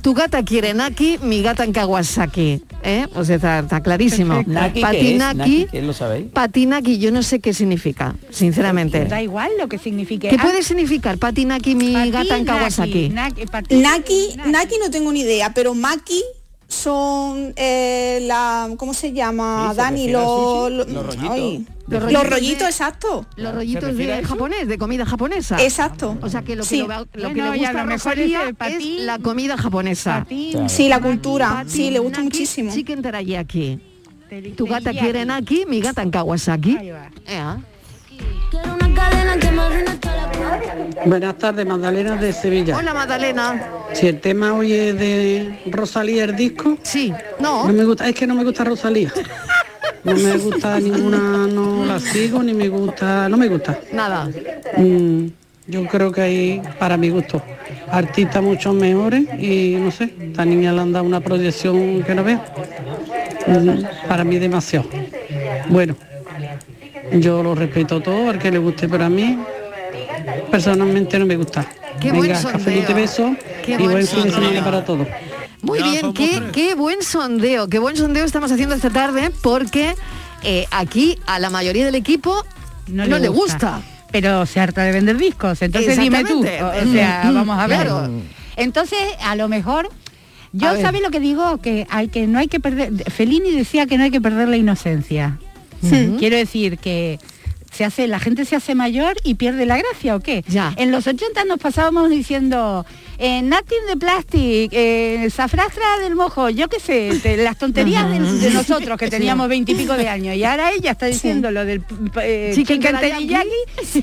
Tu gata quiere Naki, mi gata en Kawasaki. ¿eh? O sea, está, está clarísimo. Naki, ¿qué es? Patinaki, Naki, ¿qué lo sabéis? Patinaki, yo no sé qué significa, sinceramente. Da igual lo que signifique. ¿Qué Ah, puede significar Patinaki, mi Patinaki, gata en Kawasaki? Naki, patinaki, Naki, Naki no tengo ni idea, pero Maki son eh, la ¿cómo se llama? Sí, Dani, lo- los rollitos. ay, Los rollitos rollitos, de- exacto. Los rollitos de japonés, de comida japonesa. Exacto. O sea que lo que, Sí. lo, lo que Bueno, le y a gusta a lo mejor Rosalía es patín- la comida japonesa. patín, Sí, la cultura, sí, le gusta muchísimo. Chicken teriyaki. Tu gata quiere Naki, mi gata en Kawasaki. Una Buenas tardes, Magdalena de Sevilla. Hola Magdalena. Si el tema hoy es de Rosalía el disco. Sí, no. No me gusta, es que no me gusta Rosalía. No me gusta ninguna, no la sigo, ni me gusta, no me gusta. Nada. Mm, yo creo que hay, para mi gusto, artistas mucho mejores y no sé, esta niña le han dado una proyección que no veo. Mm, para mí demasiado. Bueno, yo lo respeto todo, al que le guste, pero a mí personalmente no me gusta. Qué buen Venga, cafelito y beso Qué y buen buen fin de semana para todos. Muy bien, qué, qué buen sondeo, qué buen sondeo estamos haciendo esta tarde porque eh, aquí a la mayoría del equipo no, le, gusta. Pero se harta de vender discos, entonces dime tú. O, o sea, Mm, vamos a ver. claro. Entonces, a lo mejor, yo sabes lo que digo, que hay que no hay que perder. Fellini decía que no hay que perder la inocencia. Quiero decir que se hace, la gente se hace mayor y pierde la gracia, ¿o qué? En los 80 nos pasábamos diciendo eh, nothing de plastic, eh, zafrastra del mojo, yo qué sé, de las tonterías de, de nosotros que Sí. teníamos veintipico de años. Y ahora ella está diciendo lo del eh, teriyaki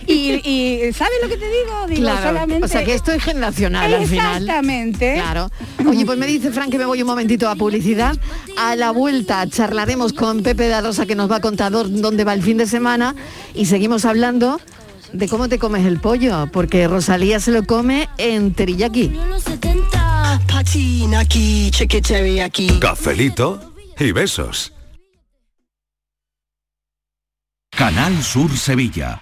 y, y ¿sabes lo que te digo? Digo, Claro, solamente... o sea que esto es generacional al final. Exactamente. Claro. Oye, pues me dice Frank que me voy un momentito a publicidad. A la vuelta charlaremos con Pepe Darosa que nos va a contar dó- dónde va el fin de semana y seguimos hablando de cómo te comes el pollo, porque Rosalía se lo come en teriyaki. Cafelito y besos. Canal Sur Sevilla.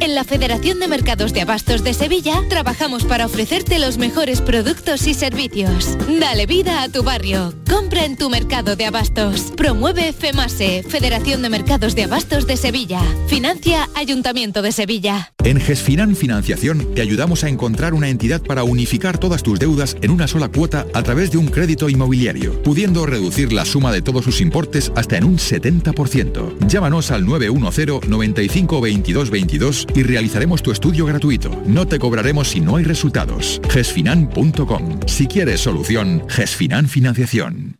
En la Federación de Mercados de Abastos de Sevilla trabajamos para ofrecerte los mejores productos y servicios. Dale vida a tu barrio. Compra en tu mercado de abastos. Promueve FEMASE, Federación de Mercados de Abastos de Sevilla. Financia Ayuntamiento de Sevilla. En Gesfinan Financiación te ayudamos a encontrar una entidad para unificar todas tus deudas en una sola cuota a través de un crédito inmobiliario, pudiendo reducir la suma de todos sus importes hasta en un 70%. Llámanos al 910 95 22 22 y realizaremos tu estudio gratuito. No te cobraremos si no hay resultados. gesfinan.com. Si quieres solución, Gesfinan Financiación.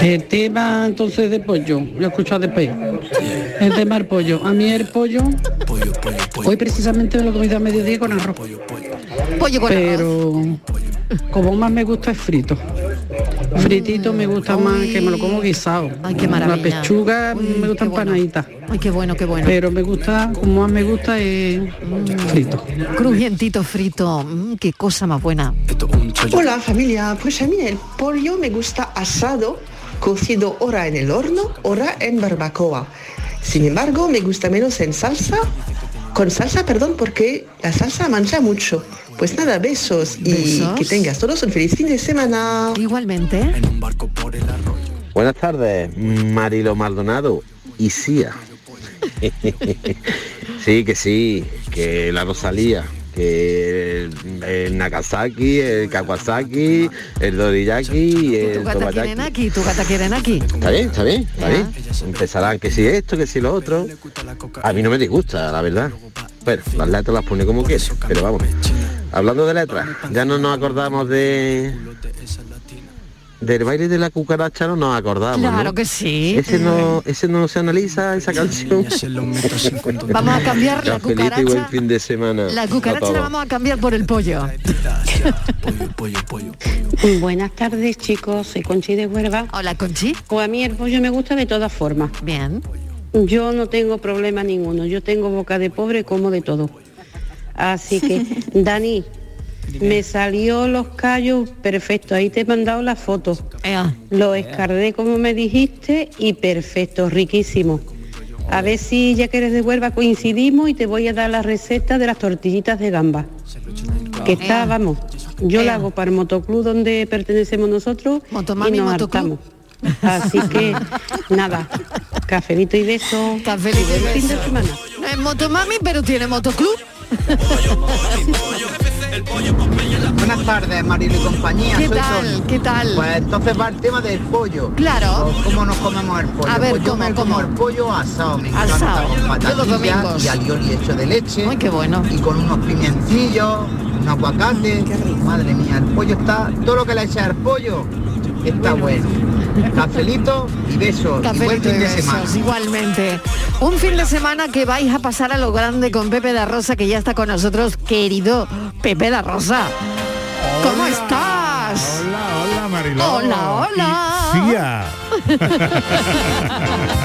El tema entonces de pollo, lo he escuchado después. El tema del pollo. A mí el pollo, hoy precisamente me lo comido a mediodía con arroz. Pollo con Pero como más me gusta es frito. Fritito me gusta más que me lo como guisado. Ay, qué La maravilla. pechuga me gusta empanadita. Ay, qué bueno, qué bueno. Pero me gusta, como más me gusta es frito. Crujientito frito, mm, qué cosa más buena. Hola familia, pues a mí el pollo me gusta asado, cocido ora en el horno, ora en barbacoa. Sin embargo, me gusta menos en salsa, con salsa, perdón, porque la salsa mancha mucho. Pues nada, besos y Besos. que tengas todos un feliz fin de semana. Igualmente. Buenas tardes, Marilo Maldonado y Sia. sí, que sí, que la Rosalía, que el, el Nagasaki, el Kawasaki, el Doriyaki y Tu el gata quiere Tobayaki. aquí, tu gata quiere aquí. Está bien, está bien, está bien. Empezarán que si esto, que si lo otro. A mí no me disgusta, la verdad. Pero las letras las pone como quiere, pero vamos. Hablando de letras, ya no nos acordamos de del baile de la cucaracha no nos acordamos. Claro ¿no? que sí. Ese no, ese no se analiza esa canción. Vamos a cambiar la y buen cucaracha. fin de semana. La cucaracha la vamos a cambiar por el pollo. Buenas tardes chicos, soy Conchi de Huelva. Hola Conchi. Pues a mí el pollo me gusta de todas formas. Bien. Yo no tengo problema ninguno, yo tengo boca de pobre, como de todo. Así que, Dani, me salió los callos perfecto, ahí te he mandado la foto. Lo escardé como me dijiste y perfecto, riquísimo. A ver si ya que eres de Huelva coincidimos y te voy a dar la receta de las tortillitas de gamba. Que está, vamos, yo la hago para el motoclub donde pertenecemos nosotros y Motomami nos Motoclub. hartamos. Así que, nada, cafelito y beso. Cafelito y Buen fin de beso. semana. Es motomami, pero tiene motoclub. Buenas tardes, Marilo y compañía. ¿Qué soy tal? Tony. ¿Qué tal? Pues entonces va el tema del pollo. Claro. O ¿Cómo nos comemos el pollo? A ver, Pues yo ¿cómo, me cómo? como el pollo asado, me Asado. con Yo los patatillas domingos. y alioli hecho de leche. Ay, qué bueno. Y con unos pimientillos, un aguacate. Madre mía, el pollo está, todo lo que le echa al pollo está bueno. Cafelito y besos. y buen Cafelito y fin de besos, semana. igualmente. Un fin de semana que vais a pasar a lo grande con Pepe da Rosa, que ya está con nosotros, querido Pepe da Rosa. ¿Cómo estás? Hola, hola Mariló. Hola, hola.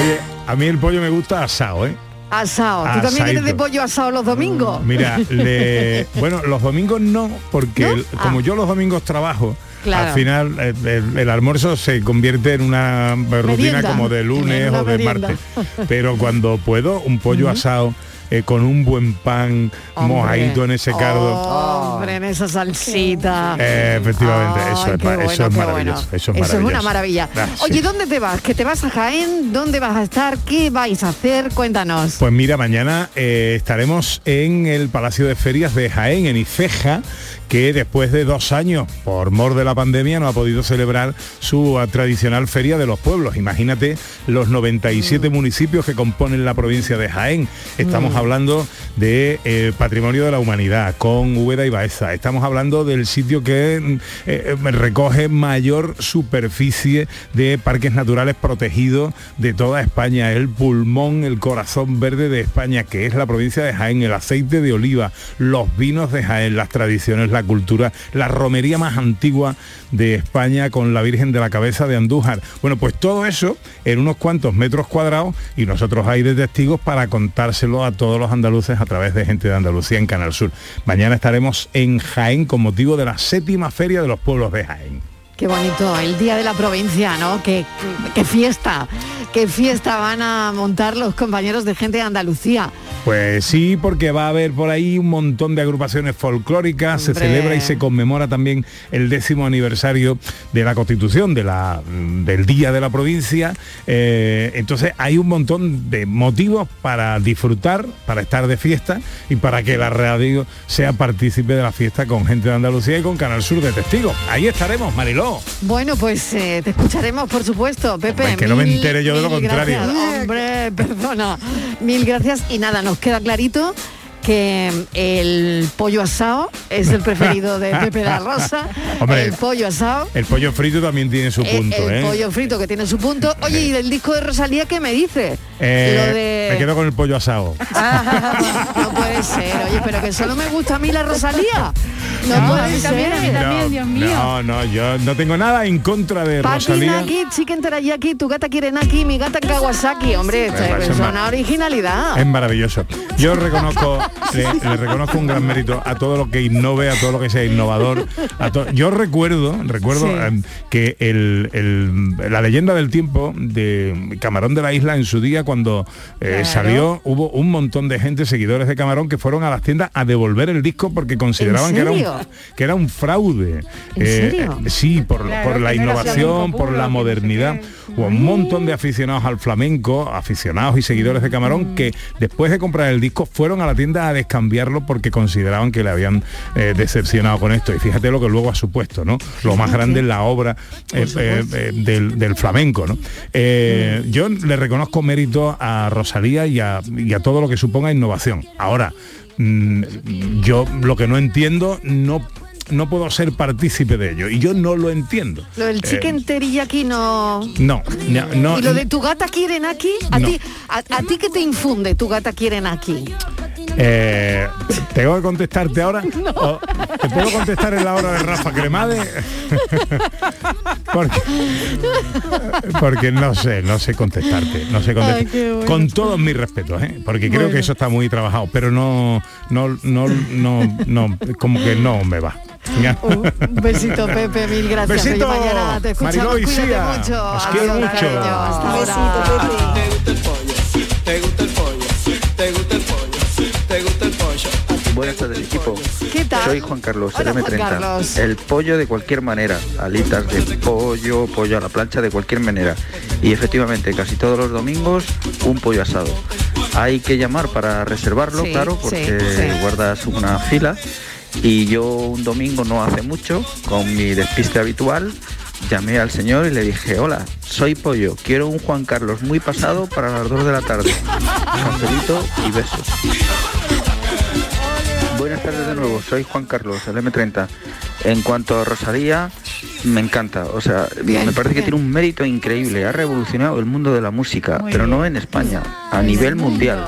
Oye, a mí el pollo me gusta asado, ¿eh? Asado. ¿Tú también eres de pollo asado los domingos? Mira, le- bueno, los domingos no, porque el- como Ah. yo los domingos trabajo, Claro. al final eh, el, el almuerzo se convierte en una rutina Merienda. como de lunes o de merienda. martes. Pero cuando puedo, un pollo asado eh, con un buen pan Hombre. mojadito en ese cardo. Hombre, en esa salsita. Eh, efectivamente, eso, es, bueno, eso es maravilloso. bueno. Eso es una maravilla. Ah, sí. Oye, ¿dónde te vas? ¿Que te vas a Jaén? ¿Dónde vas a estar? ¿Qué vais a hacer? Cuéntanos. Pues mira, mañana eh, estaremos en el Palacio de Ferias de Jaén, en Ifeja, que después de dos años, por mor de la pandemia, no ha podido celebrar su tradicional Feria de los Pueblos. Imagínate los 97 municipios que componen la provincia de Jaén. Estamos Mm. Hablando de eh, Patrimonio de la Humanidad, con Úbeda y Baeza. Estamos hablando del sitio que mm, eh, eh, recoge mayor superficie de parques naturales protegidos de toda España, el pulmón, el corazón verde de España, que es la provincia de Jaén, el aceite de oliva, los vinos de Jaén, las tradiciones, la cultura, la romería más antigua de España con la Virgen de la Cabeza de Andújar. Bueno, pues todo eso en unos cuantos metros cuadrados y nosotros ahí de testigos para contárselo a todos los andaluces a través de gente de Andalucía en Canal Sur. Mañana estaremos en Jaén con motivo de la séptima feria de los pueblos de Jaén. Qué bonito, el día de la provincia, ¿no? Qué, qué fiesta, qué fiesta van a montar los compañeros de gente de Andalucía. Pues sí, porque va a haber por ahí un montón de agrupaciones folclóricas, se celebra y se conmemora también el décimo aniversario de la Constitución, de la, del Día de la Provincia. Eh, entonces hay un montón de motivos para disfrutar, para estar de fiesta y para que la radio sea partícipe de la fiesta con gente de Andalucía y con Canal Sur de Testigos. Ahí estaremos, Mariló. Bueno, pues eh, te escucharemos, por supuesto, Pepe. Hombre, que no me entere yo de lo contrario. gracias. Hombre, perdona. Mil gracias y nada, nos queda clarito que el pollo asado es el preferido de Pepe la Rosa. Hombre, el pollo asado. El pollo frito también tiene su eh, punto, el ¿eh? pollo frito que tiene su punto. Oye, ¿y del disco de Rosalía qué me dice? Eh, Lo de- Me quedo con el pollo asado. no puede ser, oye, pero que solo me gusta a mí la Rosalía. No, No, puede a mí también, a mí ser. también, Dios mío. No, no, yo no tengo nada en contra de Pati Rosalía. Naki, chicken teriyaki, tu gata quiere naki, mi gata Kawasaki. Hombre, esto es una originalidad. Es maravilloso. Yo reconozco, le, le reconozco un gran mérito a todo lo que innove, a todo lo que sea innovador. a to- yo recuerdo, recuerdo Sí. em, que el- el- la leyenda del tiempo de Camarón de la Isla en su día cuando eh, Claro. salió, hubo un montón de gente, seguidores de Camarón, que fueron a las tiendas a devolver el disco porque consideraban que era, un, que era un fraude. ¿En serio? eh, sí, por, Claro, por la innovación, por la modernidad. Hubo un montón de aficionados al flamenco, aficionados y seguidores de Camarón, que después de comprar el disco fueron a la tienda a descambiarlo porque consideraban que le habían eh, decepcionado con esto. Y fíjate lo que luego ha supuesto, ¿no? Lo más grande es la obra eh, eh, del, del flamenco, ¿no? Eh, Yo le reconozco mérito a Rosalía y a, y a todo lo que suponga innovación. Ahora, mm, yo lo que no entiendo no no puedo ser partícipe de ello y yo no lo entiendo. Lo del Eh, chicken teriyaki no... no, no, no, ¿Y lo de tu gata quiere naki? ¿A, No. ti, a, a ti qué te infunde tu gata quiere naki? Eh, ¿Tengo que contestarte ahora? ¿O ¿Te puedo contestar en la hora de Rafa Cremade? porque, porque no sé, no sé contestarte. No sé. Ay, bueno. Con todos mis respetos, ¿eh? porque creo Bueno. que eso está muy trabajado, pero no, no, no, no, no, como que no me va. Un besito, Pepe, mil gracias. Besito, Oye, mañana te escuchamos. Mariló Cuídate Sia. mucho. Os quiero Adiós, mucho. cariño. Hasta Besito, ahora. ¿Te gusta el pollo? ¿Te gusta el pollo? ¿Te gusta el pollo? Buenas tardes equipo. ¿Qué tal? Soy Juan Carlos, Hola, el Juan M30. Carlos. El pollo de cualquier manera, alitas de pollo, pollo a la plancha de cualquier manera. Y efectivamente, casi todos los domingos un pollo asado. Hay que llamar para reservarlo, Sí, claro, sí, porque sí. guardas una fila. Y yo un domingo no hace mucho, con mi despiste habitual, llamé al señor y le dije, hola, soy pollo, quiero un Juan Carlos muy pasado para las 2 de la tarde. Cafelito y besos. Buenas tardes de nuevo, soy Juan Carlos, el M30. En cuanto a Rosalía, me encanta, o sea, Bien, me parece que tiene un mérito increíble, ha revolucionado el mundo de la música, Muy pero no en España, a nivel mundial.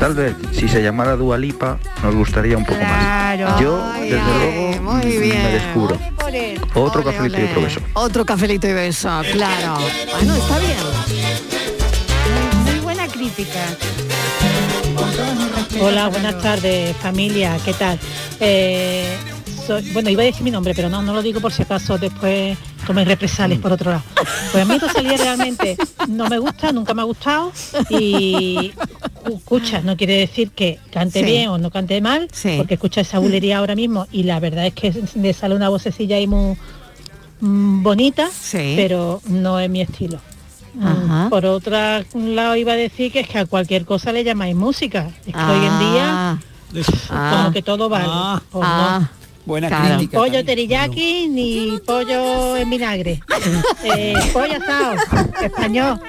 Tal vez, si se llamara Dua Lipa, nos gustaría un poco Claro. más. Yo, Ay, desde ay, luego, muy bien. me descubro. Otro Ole, cafelito y otro beso. Otro cafelito y beso, claro. Bueno, está bien. Muy buena crítica. Hola, buenas tardes, familia, ¿qué tal? Eh, soy- bueno, iba a decir mi nombre, pero no, no lo digo por si acaso después tomen represalias por otro lado. Pues a mí Rosalía realmente no me gusta, nunca me ha gustado y escucha, no quiere decir que cante Sí. bien o no cante mal, Sí. porque escucha esa bulería ahora mismo y la verdad es que le sale una vocecilla ahí muy mm, bonita, Sí. pero no es mi estilo. Mm, Ajá. Por otro lado iba a decir que es que a cualquier cosa le llamáis música. Es que hoy en día Ah, como que todo vale. Ah. Buena Claro. crítica. Pollo teriyaki ni pollo en vinagre. Eh, pollo asado, español.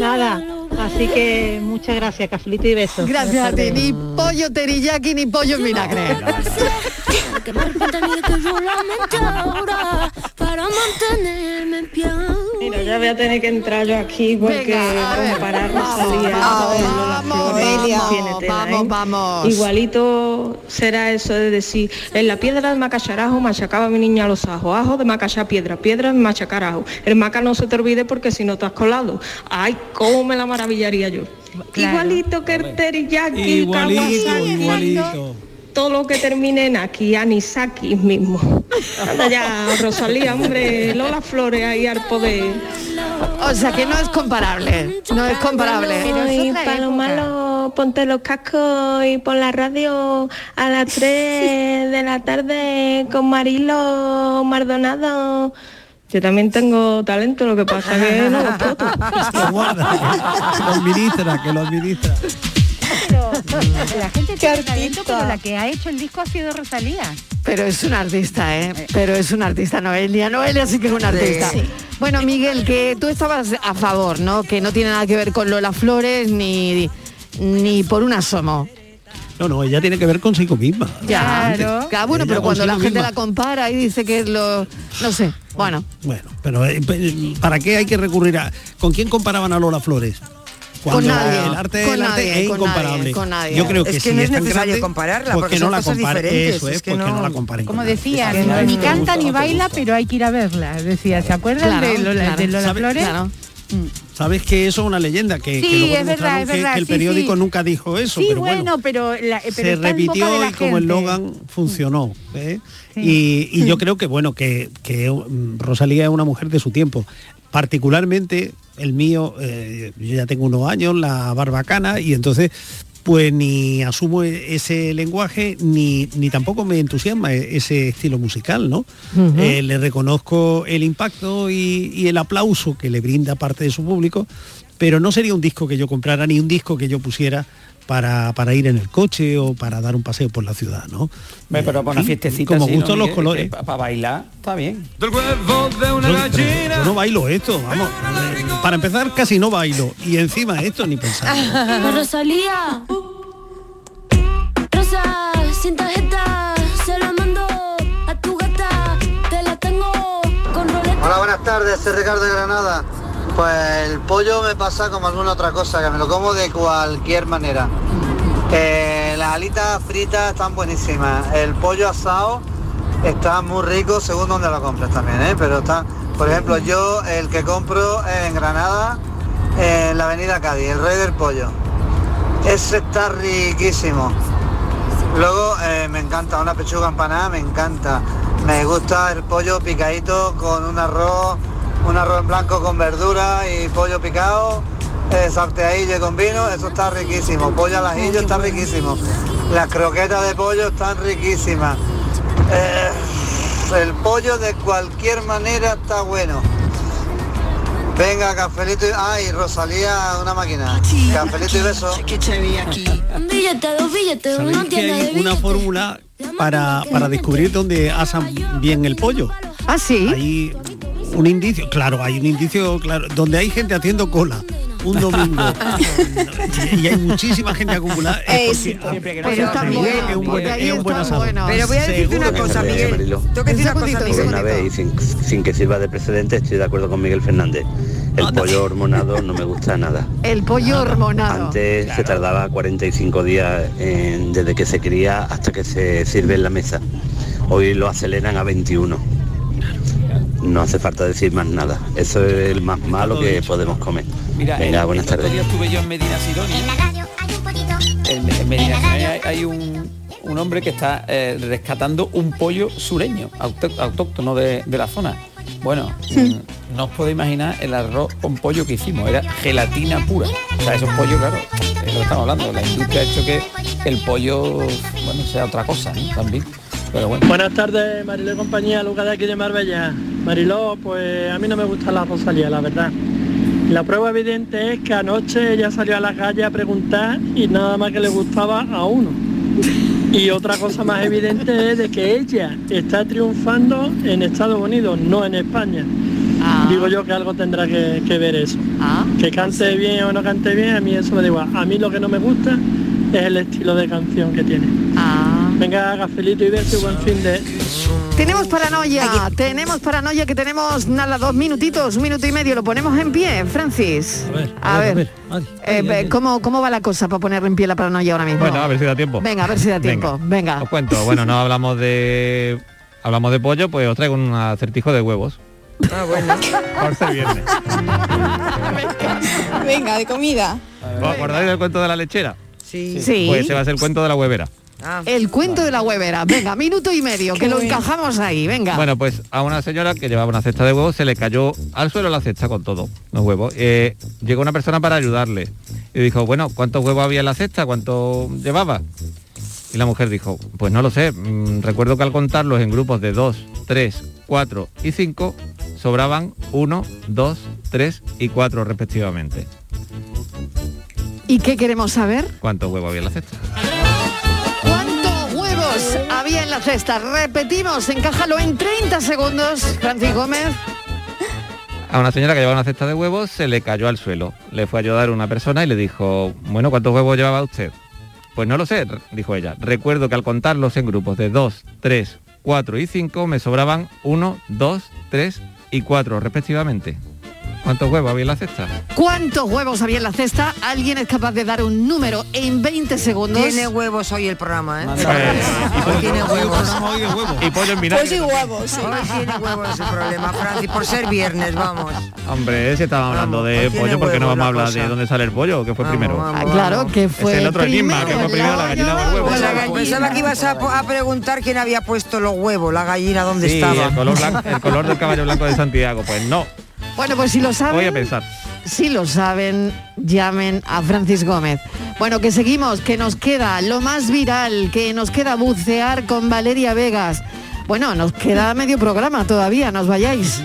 Nada. Así que muchas gracias, cafelito y besos. Gracias a ti. Ni pollo teriyaki ni pollo en vinagre. Que me arrepienta ni de que yo la mente ahora para mantenerme en pie. Mira, ya voy a tener que entrar yo aquí porque Venga, comparar Vamos, Rosalía vamos, vamos, Flores vamos, vamos, ¿eh? vamos. Igualito será eso de decir, en la piedra de macacharajo machacaba mi niña los ajos, ajo de macachar piedra, piedra de machacar ajo. El maca no se te olvide porque si no te has colado. Ay, cómo me la maravillaría yo. Claro. Igualito que el teriyaki, Igualito, igualito. Todo lo que termine en aquí, Anisaki mismo. Ya, Rosalía, hombre, Lola Flores ahí al poder. O sea que no es comparable, no es comparable. Ay, Palomalo, ponte los cascos y pon la radio a las 3 de la tarde con Marilo Mardonado. Yo también tengo talento, lo que pasa que no lo exploto. Lo guarda, que lo administra, que lo administra. La gente tiene talento, pero la que ha hecho el disco ha sido Rosalía. Pero es un artista, ¿eh? Pero es un artista, Noelia. Noelia sí que es un artista. Sí. Bueno, Miguel, que tú estabas a favor, ¿no? Que no tiene nada que ver con Lola Flores ni, ni por un asomo. No, no, ella tiene que ver consigo misma. Ya, Claro, bueno, Ella pero cuando la gente misma. la compara y dice que es lo... No sé, bueno. Bueno, pero eh, ¿para qué hay que recurrir a... ¿Con quién comparaban a Lola Flores? Cuando nadie, el arte, con el arte nadie, es con incomparable. nadie, con nadie. Yo creo que Es que si no es necesario grande, compararla, porque que no la comparen. Eso es es, que pues que no no- la comparen. Como con decía, Es que no- ni canta ni baila, pero hay que ir a verla. Decía, ¿se acuerdan Claro, de Lola, claro. de Lola ¿Sabe- Flores? Claro. Sabes que eso es una leyenda, que, Sí, que luego es verdad, es que- verdad, que el sí, periódico sí. nunca dijo eso, Sí, pero bueno, bueno. pero, la, pero se repitió y como gente. eslogan funcionó. ¿eh? Y, y yo creo que bueno, que, que mm, Rosalía es una mujer de su tiempo. Particularmente el mío, eh, yo ya tengo unos años, la barbacana, y entonces pues ni asumo e- ese lenguaje ni, ni tampoco me entusiasma e- ese estilo musical, ¿no? Eh, le reconozco el impacto y, y el aplauso que le brinda parte de su público, pero no sería un disco que yo comprara ni un disco que yo pusiera para, para ir en el coche o para dar un paseo por la ciudad, ¿no? Pero para una Sí, fiestecita como gustan ¿no, los colores. Para bailar, está bien. Yo, pero yo no bailo esto, vamos. eh, Para empezar, casi no bailo. Y encima esto ni pensar. Rosalía. Rosa, sin tarjeta, se la mando a tu gata. Te la tengo con roleta. Hola, buenas tardes, soy Ricardo de Granada. Pues el pollo me pasa como alguna otra cosa, que me lo como de cualquier manera. Eh, las alitas fritas están buenísimas. El pollo asado está muy rico según donde lo compres también, ¿eh? Pero está, por ejemplo, yo el que compro en Granada, en la avenida Cádiz, el rey del pollo. Ese está riquísimo. Luego eh, me encanta una pechuga empanada, me encanta. Me gusta el pollo picadito con un arroz, un arroz en blanco con verdura y pollo picado, eh, salteadillo con vino, eso está riquísimo. Pollo al ajillo está riquísimo. Las croquetas de pollo están riquísimas. Eh, el pollo de cualquier manera está bueno. Venga, cafelito y... Ay, Rosalía, una máquina. Cafelito y beso. Un billete, dos billetes, ¿Sabéis una tienda de una fórmula para, para descubrir dónde asan bien el pollo? Ah, sí. Hay un indicio, claro, hay un indicio, claro, donde hay gente haciendo cola un domingo y, hay muchísima gente acumulada es porque, Pero porque está Miguel es un buen, es un buen bueno. Pero voy a decirte una cosa. Miguel. Marilo. Tengo que decir una cosa, Miguel. una vez y sin, sin que sirva de precedente estoy de acuerdo con Miguel Fernández. El pollo hormonado no me gusta nada. El pollo hormonado. Antes se tardaba 45 días en- desde que se cría hasta que se sirve en la mesa. Hoy lo aceleran a 21. No hace falta decir más nada. Eso es el más malo que podemos comer. Mira, Venga, buenas tardes. estuve yo en Medina Sidonia. En, en Medina Sidonia hay, hay un, un hombre que está eh, rescatando un pollo sureño, auto- autóctono de, de la zona. Bueno, mm, no os podéis imaginar el arroz con pollo que hicimos, era gelatina pura. O sea, esos pollos, claro, es lo que estamos hablando. La industria ha hecho que el pollo, bueno, sea otra cosa ¿no? también. Pero bueno. Buenas tardes, Mariló y compañía, Lucas de aquí de Marbella. Mariló, pues a mí no me gusta la Rosalía, la verdad. La prueba evidente es que anoche ella salió a la calle a preguntar y nada más que le gustaba a uno. Y otra cosa más evidente es de que ella está triunfando en Estados Unidos, no en España. Digo yo que algo tendrá que, que ver eso. que cante bien o no cante bien, a mí eso me da igual. A mí lo que no me gusta es el estilo de canción que tiene. Venga, gafelito y y buen fin de... Tenemos paranoia, tenemos paranoia que tenemos nada, dos minutitos, un minuto y medio, lo ponemos en pie, Francis. A ver, eh, ve- ¿cómo, ¿cómo va la cosa para poner en pie la paranoia ahora mismo? Bueno, a ver si da tiempo. Venga, a ver si da tiempo. Venga. Os cuento. Bueno, no hablamos de hablamos de pollo, pues os traigo un acertijo de huevos. Ah, bueno. Por ser viernes. Venga, de comida. ¿Os acordáis del cuento de la lechera? Sí. Sí. Pues ese va a ser el cuento de la huevera. El cuento de la huevera. Venga, minuto y medio, que lo encajamos ahí, venga. Bueno, pues a una señora que llevaba una cesta de huevos se le cayó al suelo la cesta con todo, los huevos. Eh, llegó una persona para ayudarle y dijo, bueno, ¿cuántos huevos había en la cesta? ¿Cuánto llevaba? Y la mujer dijo, pues no lo sé, mm, recuerdo que al contarlos en grupos de 2, 3, 4 y 5, sobraban 1, 2, 3 y 4 respectivamente. ¿Y qué queremos saber? ¿Cuántos huevos había en la cesta? ¿Cuántos huevos había en la cesta? Repetimos, encájalo en 30 segundos, Francis Gómez. A una señora que llevaba una cesta de huevos se le cayó al suelo. Le fue a ayudar una persona y le dijo, bueno, ¿cuántos huevos llevaba usted? Pues no lo sé, dijo ella. Recuerdo que al contarlos en grupos de 2, 3, 4 y 5 me sobraban 1, 2, 3 y 4 respectivamente. ¿Cuántos huevos había en la cesta? ¿Cuántos huevos había en la cesta? ¿Alguien es capaz de dar un número en 20 segundos? Tiene huevos hoy el programa, ¿eh? Pues, tiene huevos. Y pollo en Pues vinagre. sí, huevos, sí. Hoy tiene huevos ese problema, Francis, por ser viernes, vamos. Hombre, si estaba hablando de hoy pollo, ¿por qué no huevos vamos a la hablar cosa. de dónde sale el pollo? ¿Qué fue primero? Ah, claro, que fue es el otro enigma, que fue primero la gallina o el huevo. Pues la gallina. Pensaba que ibas a, a preguntar quién había puesto los huevos, la gallina, dónde Sí, estaba. el color, blanco- el color del caballo blanco de Santiago. Pues no, Bueno, pues si lo saben, voy a pensar. si lo saben, llamen a Francis Gómez. Bueno, que seguimos, que nos queda lo más viral, que nos queda bucear con Valeria Vegas. Bueno, nos queda medio programa todavía, nos vayáis.